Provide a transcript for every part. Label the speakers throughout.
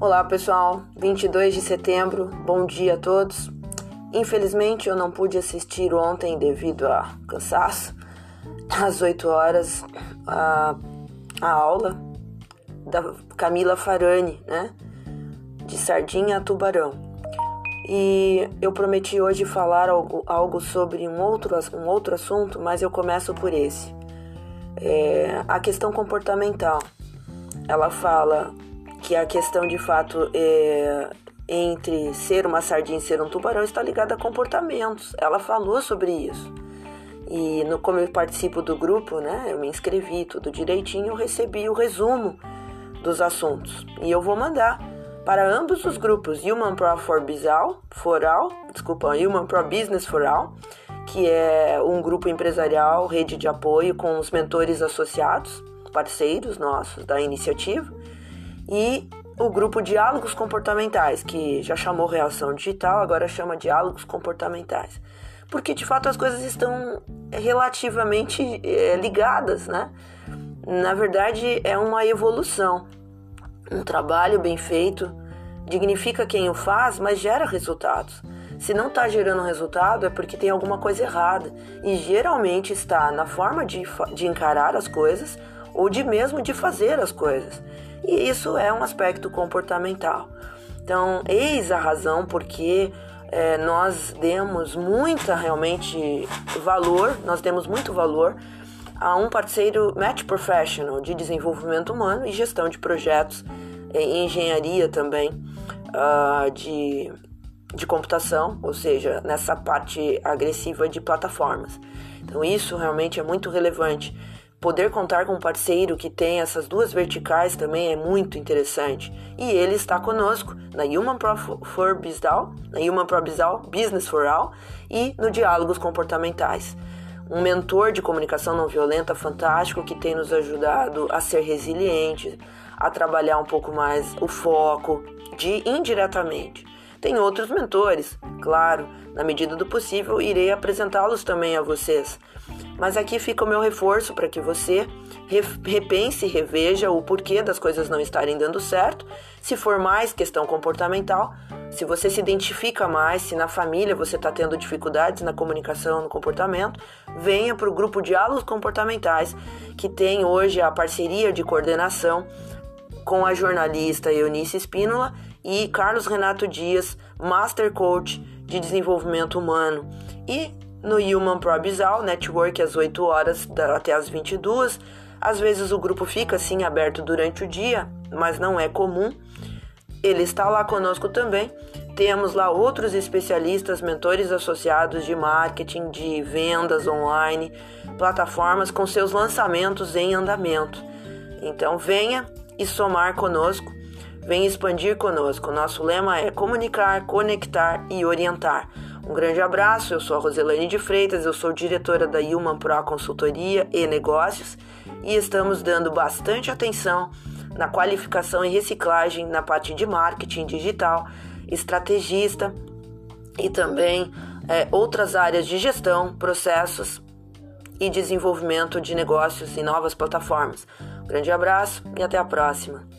Speaker 1: Olá pessoal, 22 de setembro, bom dia a todos. Infelizmente eu não pude assistir ontem devido a cansaço, às 8 horas, a, a aula da Camila Farani, né? De sardinha a tubarão. E eu prometi hoje falar algo, algo sobre um outro, um outro assunto, mas eu começo por esse. É, a questão comportamental. Ela fala que a questão de fato é, entre ser uma sardinha e ser um tubarão está ligada a comportamentos. Ela falou sobre isso. E no, como eu participo do grupo, né, eu me inscrevi tudo direitinho, eu recebi o resumo dos assuntos. E eu vou mandar para ambos os grupos, Human Pro for Bizal, for All, desculpa, Human Pro Business for All, que é um grupo empresarial, rede de apoio com os mentores associados, parceiros nossos da iniciativa, e o grupo Diálogos Comportamentais, que já chamou Reação Digital, agora chama Diálogos Comportamentais. Porque de fato as coisas estão relativamente é, ligadas, né? Na verdade, é uma evolução. Um trabalho bem feito dignifica quem o faz, mas gera resultados. Se não está gerando resultado, é porque tem alguma coisa errada. E geralmente está na forma de, de encarar as coisas ou de mesmo de fazer as coisas. E isso é um aspecto comportamental. Então, eis a razão porque é, nós demos muita realmente valor, nós demos muito valor a um parceiro Match Professional de desenvolvimento humano e gestão de projetos em engenharia também uh, de, de computação, ou seja, nessa parte agressiva de plataformas. Então isso realmente é muito relevante Poder contar com um parceiro que tem essas duas verticais também é muito interessante. E ele está conosco na Human Pro for Bizal, na Human Pro Business for All e no Diálogos Comportamentais. Um mentor de comunicação não violenta fantástico que tem nos ajudado a ser resiliente, a trabalhar um pouco mais o foco de indiretamente. Tem outros mentores, claro, na medida do possível irei apresentá-los também a vocês. Mas aqui fica o meu reforço para que você repense e reveja o porquê das coisas não estarem dando certo. Se for mais questão comportamental, se você se identifica mais, se na família você está tendo dificuldades na comunicação, no comportamento, venha para o grupo Diálogos Comportamentais, que tem hoje a parceria de coordenação com a jornalista Eunice Espínola e Carlos Renato Dias, Master Coach de Desenvolvimento Humano. E no Human Probisal Network às 8 horas até às 22. Às vezes o grupo fica assim aberto durante o dia, mas não é comum. Ele está lá conosco também. Temos lá outros especialistas, mentores associados de marketing, de vendas online, plataformas com seus lançamentos em andamento. Então venha e somar conosco, venha expandir conosco. Nosso lema é comunicar, conectar e orientar. Um grande abraço, eu sou a Roselane de Freitas, eu sou diretora da Human Pro Consultoria e Negócios e estamos dando bastante atenção na qualificação e reciclagem na parte de marketing digital, estrategista e também é, outras áreas de gestão, processos e desenvolvimento de negócios e novas plataformas. Um grande abraço e até a próxima!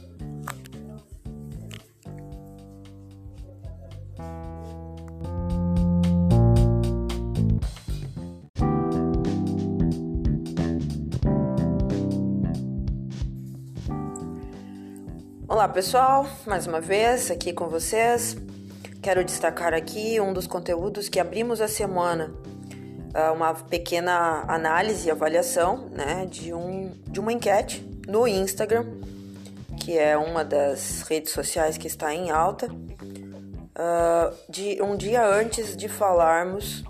Speaker 1: Olá pessoal, mais uma vez aqui com vocês. Quero destacar aqui um dos conteúdos que abrimos a semana, ah, uma pequena análise e avaliação né, de, um, de uma enquete no Instagram, que é uma das redes sociais que está em alta, ah, de um dia antes de falarmos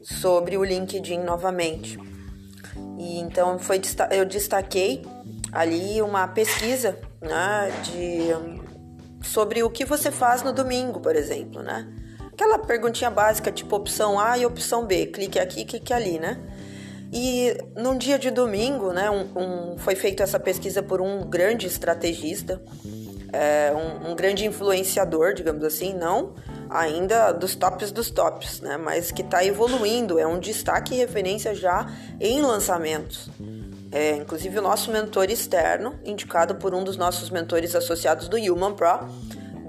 Speaker 1: sobre o LinkedIn novamente. E então foi eu destaquei ali uma pesquisa né, de, sobre o que você faz no domingo, por exemplo, né? Aquela perguntinha básica, tipo opção A e opção B, clique aqui, clique ali, né? E num dia de domingo, né, um, um, foi feita essa pesquisa por um grande estrategista, é, um, um, grande influenciador, digamos assim, não ainda dos tops dos tops, né, mas que está evoluindo, é um destaque e referência já em lançamentos é, inclusive o nosso mentor externo, indicado por um dos nossos mentores associados do Human Pro,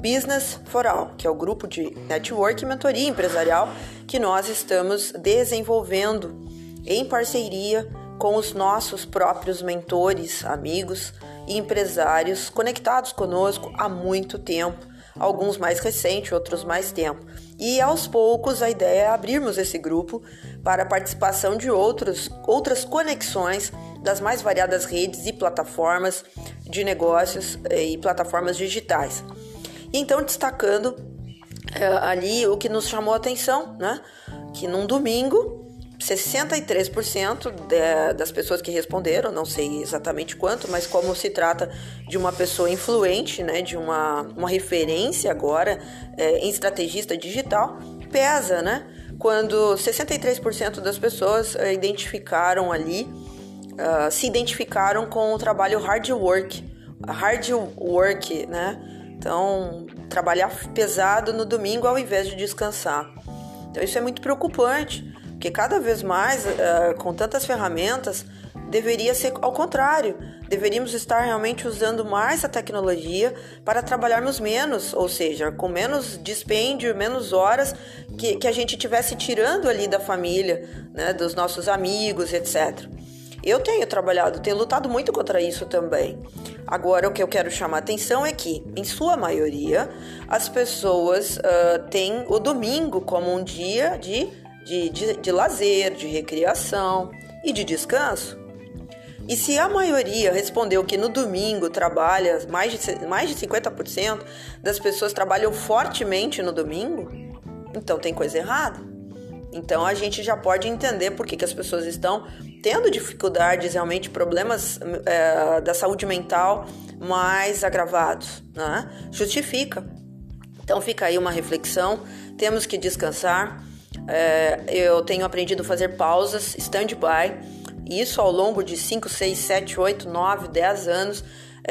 Speaker 1: Business for All, que é o grupo de network e mentoria empresarial que nós estamos desenvolvendo em parceria com os nossos próprios mentores, amigos e empresários conectados conosco há muito tempo, alguns mais recente, outros mais tempo. E aos poucos a ideia é abrirmos esse grupo para a participação de outros, outras conexões das mais variadas redes e plataformas de negócios eh, e plataformas digitais. E então destacando é, ali o que nos chamou a atenção, né? Que num domingo 63% de, das pessoas que responderam, não sei exatamente quanto, mas como se trata de uma pessoa influente, né, de uma, uma referência agora é, em estrategista digital, pesa, né? Quando 63% das pessoas identificaram ali, uh, se identificaram com o trabalho hard work, hard work, né? Então, trabalhar pesado no domingo ao invés de descansar. Então, isso é muito preocupante, porque cada vez mais, uh, com tantas ferramentas, deveria ser ao contrário. Deveríamos estar realmente usando mais a tecnologia para trabalharmos menos, ou seja, com menos dispêndio, menos horas que, que a gente tivesse tirando ali da família, né, dos nossos amigos, etc. Eu tenho trabalhado, tenho lutado muito contra isso também. Agora, o que eu quero chamar a atenção é que, em sua maioria, as pessoas uh, têm o domingo como um dia de de, de, de lazer, de recreação e de descanso. E se a maioria respondeu que no domingo trabalha, mais de, mais de 50% das pessoas trabalham fortemente no domingo, então tem coisa errada. Então a gente já pode entender por que, que as pessoas estão tendo dificuldades, realmente problemas é, da saúde mental mais agravados. Né? Justifica. Então fica aí uma reflexão. Temos que descansar é, eu tenho aprendido a fazer pausas, stand-by, isso ao longo de 5, 6, 7, 8, 9, 10 anos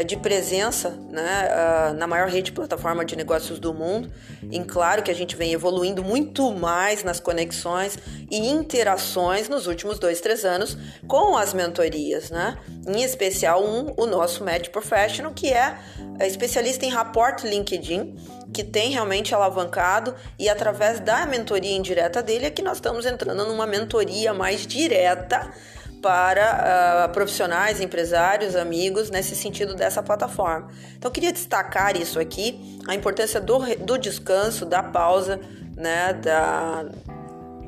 Speaker 1: de presença né, uh, na maior rede de plataforma de negócios do mundo. E claro que a gente vem evoluindo muito mais nas conexões e interações nos últimos dois, três anos com as mentorias, né? Em especial um, o nosso Med Professional, que é, é especialista em rapport LinkedIn, que tem realmente alavancado e através da mentoria indireta dele é que nós estamos entrando numa mentoria mais direta para uh, profissionais, empresários, amigos nesse sentido dessa plataforma. Então, queria destacar isso aqui, a importância do, do descanso, da pausa, né, da,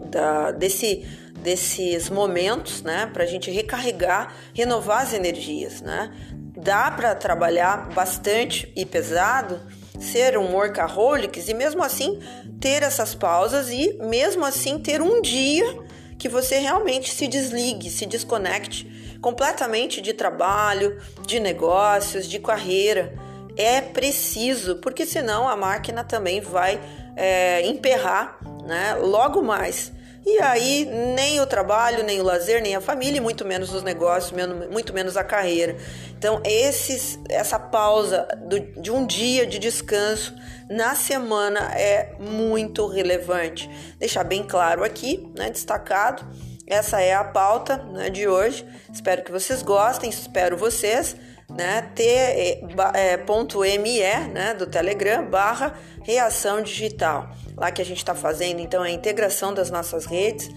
Speaker 1: da, desse, desses momentos, né, para a gente recarregar, renovar as energias, né. Dá para trabalhar bastante e pesado, ser um workaholics e mesmo assim ter essas pausas e mesmo assim ter um dia que você realmente se desligue, se desconecte completamente de trabalho, de negócios, de carreira. É preciso, porque senão a máquina também vai é, emperrar né, logo mais. E aí, nem o trabalho, nem o lazer, nem a família, muito menos os negócios, muito menos a carreira. Então, esses, essa pausa do, de um dia de descanso na semana é muito relevante. Deixar bem claro aqui, né, destacado. Essa é a pauta né, de hoje. Espero que vocês gostem, espero vocês né, t.me, né, do Telegram, barra reação digital. Lá que a gente está fazendo, então, a integração das nossas redes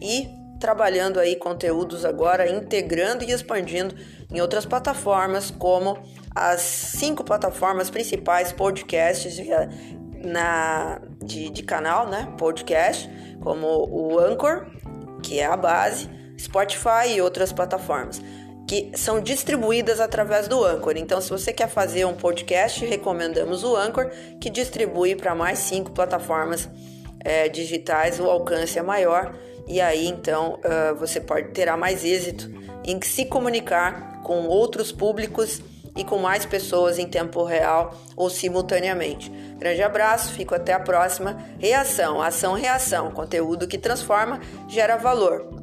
Speaker 1: e trabalhando aí conteúdos agora, integrando e expandindo em outras plataformas, como as cinco plataformas principais podcasts de, na, de, de canal, né, podcast, como o Anchor, que é a base, Spotify e outras plataformas que são distribuídas através do Anchor. Então, se você quer fazer um podcast, recomendamos o Anchor, que distribui para mais cinco plataformas é, digitais, o alcance é maior e aí então uh, você pode terá mais êxito em se comunicar com outros públicos e com mais pessoas em tempo real ou simultaneamente. Grande abraço, fico até a próxima. Reação, ação, reação, conteúdo que transforma, gera valor.